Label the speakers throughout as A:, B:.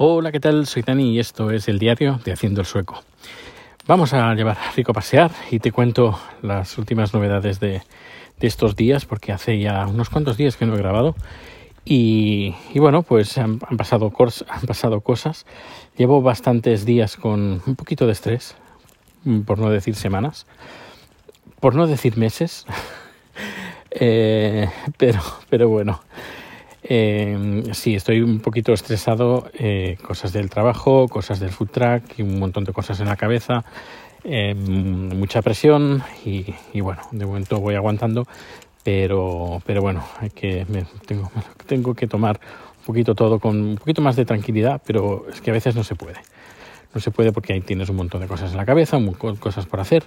A: Hola, ¿qué tal? Soy Dani y esto es el diario de Haciendo el Sueco. Vamos a llevar a Rico a pasear y te cuento las últimas novedades de, estos días porque hace ya unos cuantos días que no he grabado y, bueno, pues han, pasado han pasado cosas. Llevo bastantes días con un poquito de estrés, por no decir semanas, por no decir meses, eh, pero, pero bueno. Eh, sí, estoy un poquito estresado, eh, cosas del trabajo, cosas del food track y un montón de cosas en la cabeza, eh, mucha presión y, bueno, de momento voy aguantando, pero, pero bueno, hay que, tengo, tengo que tomar un poquito todo con un poquito más de tranquilidad, pero es que a veces no se puede. No se puede porque ahí tienes un montón de cosas en la cabeza, cosas por hacer.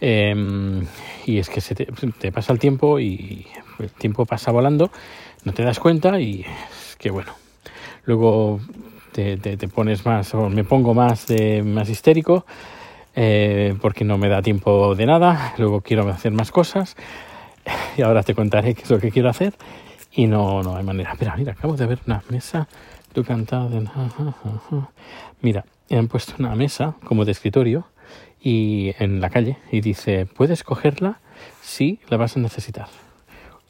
A: Em, y es que se te, pasa el tiempo y el tiempo pasa volando, no te das cuenta y es que bueno. Luego te, pones más, o me pongo más, de, más histérico eh, porque no me da tiempo de nada. Luego quiero hacer más cosas y ahora te contaré qué es lo que quiero hacer y no, no hay manera. Mira, mira, acabo de ver una mesa. Tu cantado de... Mira, han puesto una mesa como de escritorio y en la calle y dice, ¿puedes cogerla? Sí, la vas a necesitar.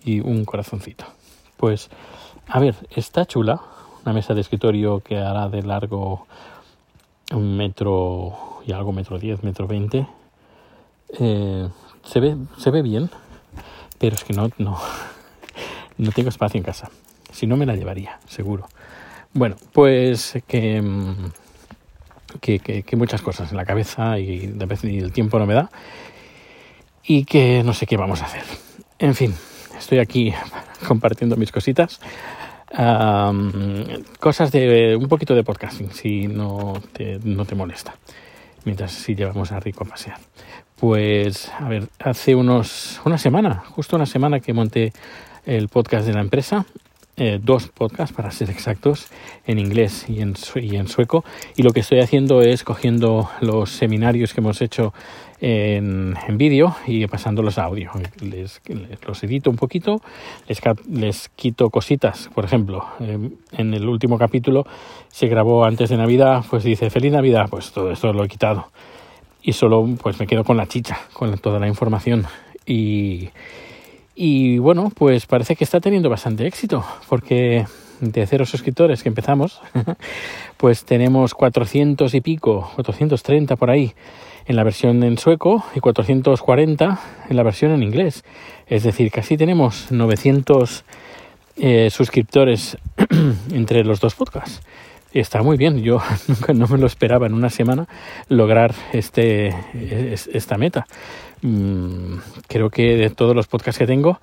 A: Y un corazoncito. Pues, a ver, está chula. Una mesa de escritorio que hará de largo un metro y algo, metro diez, metro veinte. Eh, se, ve, se ve bien, pero es que no, no, no tengo espacio en casa. Si no, me la llevaría, seguro. Bueno, pues que mm, que, muchas cosas en la cabeza y, de vez, el tiempo no me da y que no sé qué vamos a hacer. En fin, estoy aquí compartiendo mis cositas. cosas de un poquito de podcasting, si no te, no te molesta, mientras si llevamos a Rico a pasear. Pues, a ver, hace unos, una semana, justo una semana que monté el podcast de la empresa eh, dos podcasts para ser exactos en inglés y en, y en sueco. Y lo que estoy haciendo es cogiendo los seminarios que hemos hecho en, en vídeo y pasándolos a audio. Les, los edito un poquito les, les quito cositas. Por ejemplo en el último capítulo se grabó antes de navidad pues dice feliz navidad pues todo esto lo he quitado. Y solo pues me quedo con la chicha con toda la información. Y y bueno, pues parece que está teniendo bastante éxito, porque de cero suscriptores que empezamos, pues tenemos 400 y pico, 430 por ahí en la versión en sueco y 440 en la versión en inglés. Es decir, casi tenemos 900 eh, suscriptores entre los dos podcasts. Está muy bien, yo nunca no me lo esperaba en una semana lograr este, esta meta. Mm, creo que de todos los podcasts que tengo,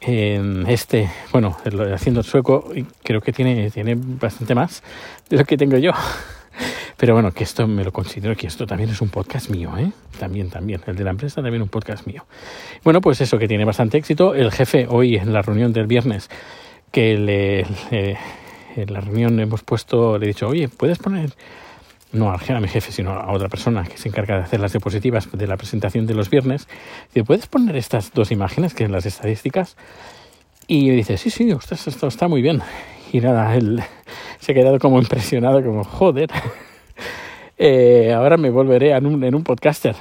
A: este, bueno, haciendo el sueco, creo que tiene, tiene bastante más de lo que tengo yo. Pero bueno, que esto me lo considero que esto también es un podcast mío, ¿eh? También, también. El de la empresa también un podcast mío. Bueno, pues eso, que tiene bastante éxito. El jefe hoy en la reunión del viernes, que le, en la reunión hemos puesto, le he dicho, oye, ¿puedes poner no a mi jefe, sino a otra persona que se encarga de hacer las diapositivas de la presentación de los viernes, dice, ¿puedes poner estas dos imágenes, que son las estadísticas? Y dice, sí, sí, esto está muy bien. Y nada, él se ha quedado como impresionado, como, joder, eh, ahora me volveré en un, en un podcaster.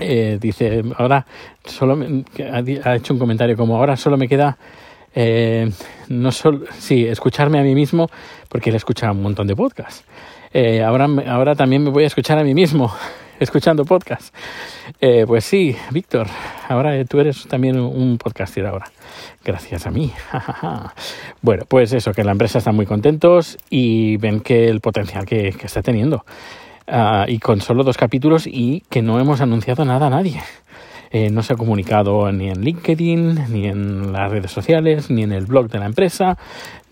A: Eh, dice, ahora solo ha hecho un comentario como, ahora solo me queda eh, no solo, sí, escucharme a mí mismo, porque él escucha un montón de podcasts. Eh, ahora, ahora también me voy a escuchar a mí mismo escuchando podcasts. Eh, pues sí, Víctor, ahora tú eres también un podcaster ahora. Gracias a mí. bueno, pues eso, que la empresa está muy contentos y ven que el potencial que, está teniendo. Ah, y con solo dos capítulos y que no hemos anunciado nada a nadie. Eh, no se ha comunicado ni en LinkedIn, ni en las redes sociales, ni en el blog de la empresa,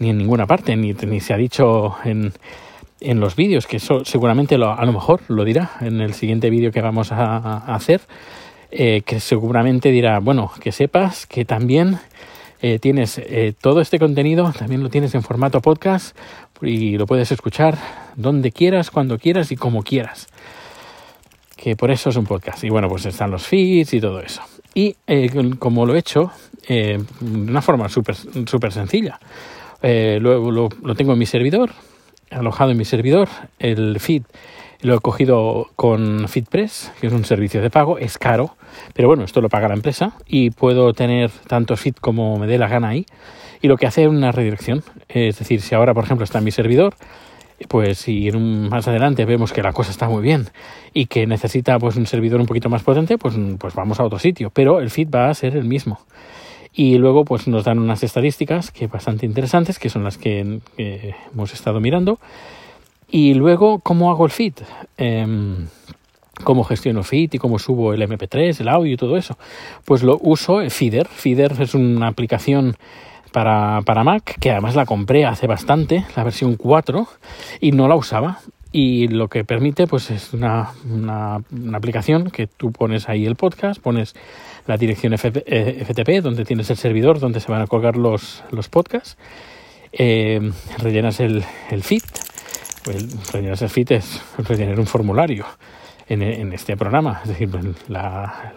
A: ni en ninguna parte, ni, ni se ha dicho en, en los vídeos, que eso seguramente lo, a lo mejor lo dirá en el siguiente vídeo que vamos a, hacer, eh, que seguramente dirá, bueno, que sepas que también eh, tienes todo este contenido, también lo tienes en formato podcast y lo puedes escuchar donde quieras, cuando quieras y como quieras que por eso es un podcast. Y bueno, pues están los feeds y todo eso. Y eh, como lo he hecho, eh, de una forma súper super sencilla, eh, lo, lo, tengo en mi servidor, alojado en mi servidor el feed. Lo he cogido con FeedPress, que es un servicio de pago, es caro, pero bueno, esto lo paga la empresa y puedo tener tanto feed como me dé la gana ahí. Y lo que hace es una redirección, es decir, si ahora por ejemplo está en mi servidor, pues si más adelante vemos que la cosa está muy bien y que necesita pues un servidor un poquito más potente, pues, pues vamos a otro sitio, pero el feed va a ser el mismo. Y luego pues nos dan unas estadísticas que bastante interesantes, que son las que, hemos estado mirando. Y luego, ¿cómo hago el feed? Em, cómo gestiono feed y cómo subo el MP3, el audio y todo eso. Pues lo uso Feeder. Feeder es una aplicación para, para Mac, que además la compré hace bastante, la versión 4, y no la usaba. Y lo que permite, pues es una, una, aplicación que tú pones ahí el podcast, pones la dirección FTP, eh, donde tienes el servidor, donde se van a colgar los, los podcasts, eh, rellenas el, el feed, rellenas el feed es rellenar un formulario en, este programa, es decir, la,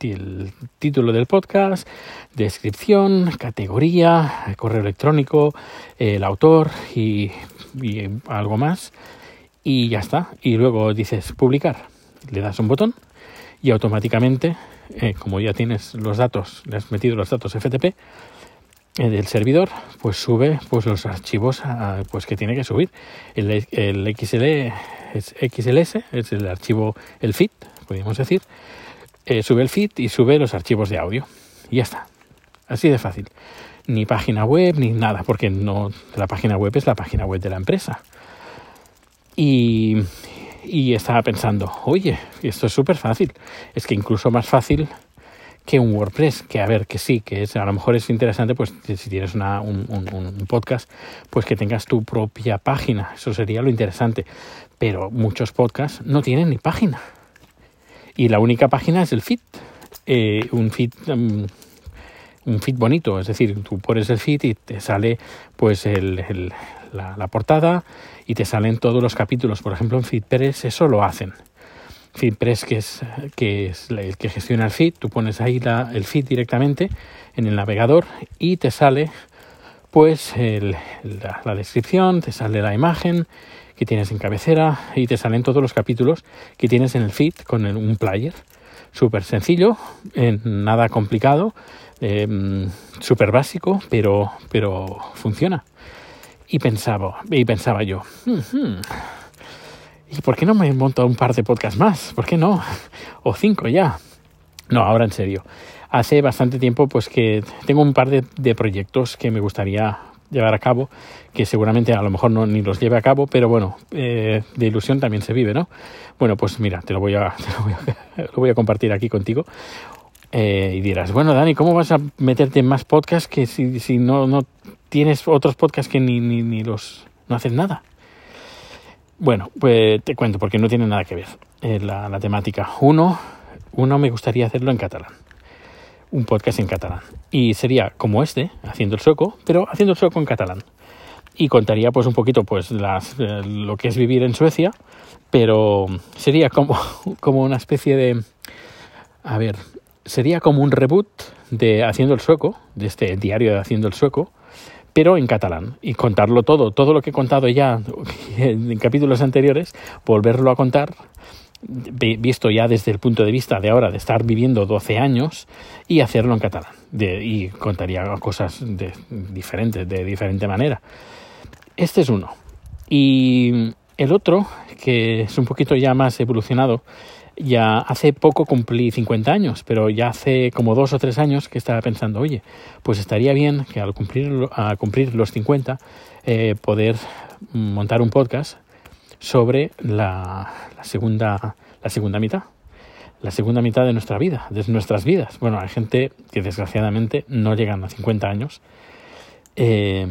A: el, título del podcast, descripción, categoría, correo electrónico, el autor y, algo más. Y ya está. Y luego dices publicar, le das un botón y automáticamente, eh, como ya tienes los datos, le has metido los datos FTP, del servidor pues sube pues los archivos pues que tiene que subir. El, XL XLS es el archivo el feed podríamos decir. Eh, sube el feed y sube los archivos de audio. Y ya está. Así de fácil. Ni página web ni nada porque no la página web es la página web de la empresa. Y y estaba pensando oye esto es súper fácil es que incluso más fácil que un WordPress, que a ver, que sí, que es, a lo mejor es interesante, pues si tienes una, un, un, podcast, pues que tengas tu propia página, eso sería lo interesante. Pero muchos podcasts no tienen ni página. Y la única página es el feed, eh, un feed... Um, un feed bonito, es decir, tú pones el feed y te sale pues el, la, portada y te salen todos los capítulos. Por ejemplo, en FeedPress eso lo hacen. FeedPress, que es, que es el que gestiona el feed, tú pones ahí la, el feed directamente en el navegador y te sale pues la, descripción, te sale la imagen que tienes en cabecera y te salen todos los capítulos que tienes en el feed con un player. Súper sencillo, nada complicado, em, súper básico, pero, pero funciona. Y pensaba, y pensaba yo, ¿Y por qué no me monto un par de podcasts más? ¿Por qué no? O cinco ya. No, ahora en serio. Hace bastante tiempo pues que tengo un par de, proyectos que me gustaría llevar a cabo, que seguramente a lo mejor no ni los lleve a cabo, pero bueno, eh, de ilusión también se vive, ¿no? Bueno, pues mira, te lo voy a, lo voy a, compartir aquí contigo. Eh, y dirás, bueno, Dani, ¿cómo vas a meterte en más podcasts que si, si no, no tienes otros podcasts que ni, ni, ni los no haces nada? Bueno, pues te cuento porque no tiene nada que ver eh, la, temática. Uno, uno me gustaría hacerlo en catalán, un podcast en catalán. Y sería como este, haciendo el sueco, pero haciendo el sueco en catalán. Y contaría pues un poquito pues las, eh, lo que es vivir en Suecia, pero sería como, como una especie de... A ver, sería como un reboot de Haciendo el Sueco, de este diario de Haciendo el Sueco, pero en catalán. Y contarlo todo, todo lo que he contado ya en capítulos anteriores, volverlo a contar visto ya desde el punto de vista de ahora de estar viviendo 12 años y hacerlo en catalán. Y contaría cosas de, diferentes de diferente manera. Este es uno. Y el otro que es un poquito ya más evolucionado ya hace poco cumplí 50 años, pero ya hace como dos o tres años que estaba pensando, oye, pues estaría bien que al cumplir, a cumplir los 50 eh, poder montar un podcast sobre la, la, segunda, la segunda mitad, la segunda mitad de nuestra vida, de nuestras vidas. Bueno, hay gente que desgraciadamente no llegan a 50 años. Eh,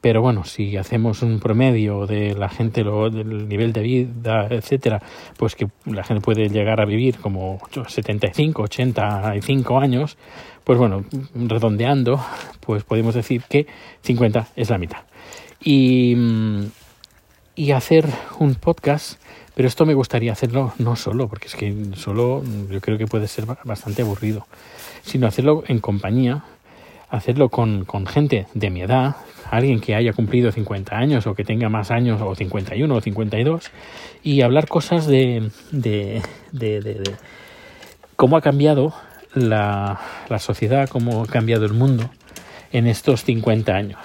A: pero bueno, si hacemos un promedio de la gente, lo, del nivel de vida, etcétera, pues que la gente puede llegar a vivir como 75, 85 años, pues bueno, redondeando, pues podemos decir que 50 es la mitad. Y, y hacer un podcast, pero esto me gustaría hacerlo no solo, porque es que solo yo creo que puede ser bastante aburrido, sino hacerlo en compañía hacerlo con, con gente de mi edad, alguien que haya cumplido 50 años o que tenga más años, o 51 o 52, y hablar cosas de, de, de, de cómo ha cambiado la, la, sociedad, cómo ha cambiado el mundo en estos 50 años.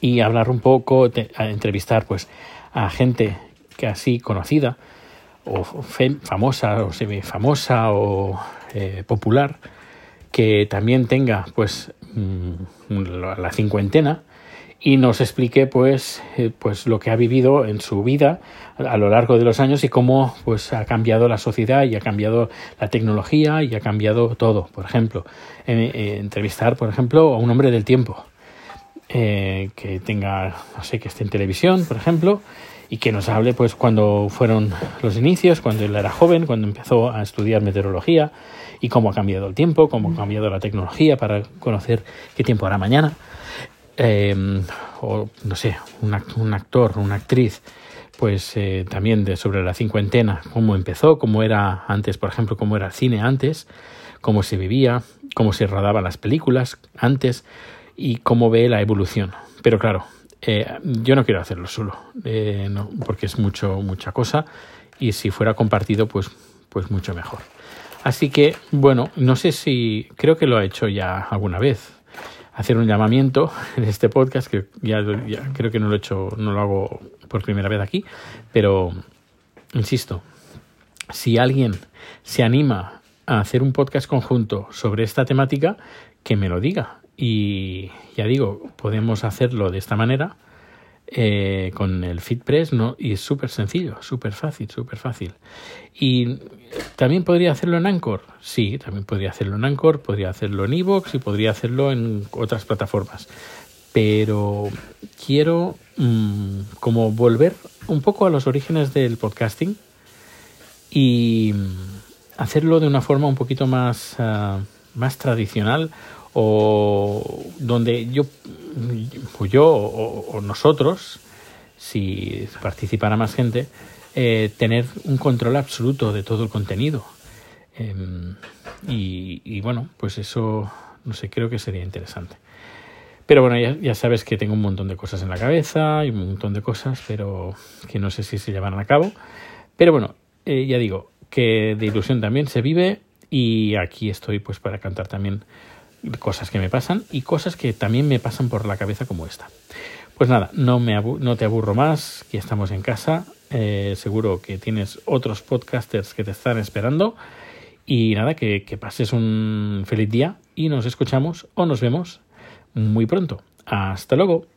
A: Y hablar un poco, entrevistar pues a gente que conocida, o famosa, o semi famosa, o eh, popular, que también tenga pues mm, la cincuentena y nos explique pues eh, pues lo que ha vivido en su vida a lo largo de los años y cómo pues ha cambiado la sociedad y ha cambiado la tecnología y ha cambiado todo. Por ejemplo entrevistar por ejemplo a un hombre del tiempo eh, que tenga no sé que esté en televisión por ejemplo y que nos hable pues cuando fueron los inicios cuando él era joven cuando empezó a estudiar meteorología y cómo ha cambiado el tiempo, cómo ha cambiado la tecnología para conocer qué tiempo hará mañana. Eh, o no sé, un, un, actor, una actriz, pues eh, también de sobre la cincuentena, cómo empezó, cómo era antes, por ejemplo, cómo era el cine antes, cómo se vivía, cómo se rodaban las películas antes y cómo ve la evolución. Pero claro, eh, yo no quiero hacerlo solo, eh, porque es mucho, mucha cosa y si fuera compartido, pues, pues mucho mejor. Así que, bueno, no sé si, creo que lo ha hecho ya alguna vez, hacer un llamamiento en este podcast, que ya, ya, creo que no lo he hecho, no lo hago por primera vez aquí, pero insisto, si alguien se anima a hacer un podcast conjunto sobre esta temática, que me lo diga. Y ya digo, podemos hacerlo de esta manera eh, con el FitPress ¿no? y es súper sencillo, súper fácil, súper fácil. Y también podría hacerlo en Anchor, sí, también podría hacerlo en Anchor, podría hacerlo en Evox y podría hacerlo en otras plataformas. Pero quiero mmm, como volver un poco a los orígenes del podcasting y hacerlo de una forma un poquito más, uh, más tradicional o donde yo, yo o, o, nosotros, si participara más gente, eh, tener un control absoluto de todo el contenido. Eh, y, bueno, pues eso, no sé, creo que sería interesante. Pero bueno, ya, ya, sabes que tengo un montón de cosas en la cabeza y un montón de cosas, pero que no sé si se llevarán a cabo. Pero bueno, eh, ya digo, que de ilusión también se vive y aquí estoy pues para cantar también cosas que me pasan y cosas que también me pasan por la cabeza como esta. Pues nada, no, me no te aburro más, que estamos en casa, eh, seguro que tienes otros podcasters que te están esperando y nada, que pases un feliz día y nos escuchamos o nos vemos muy pronto. Hasta luego.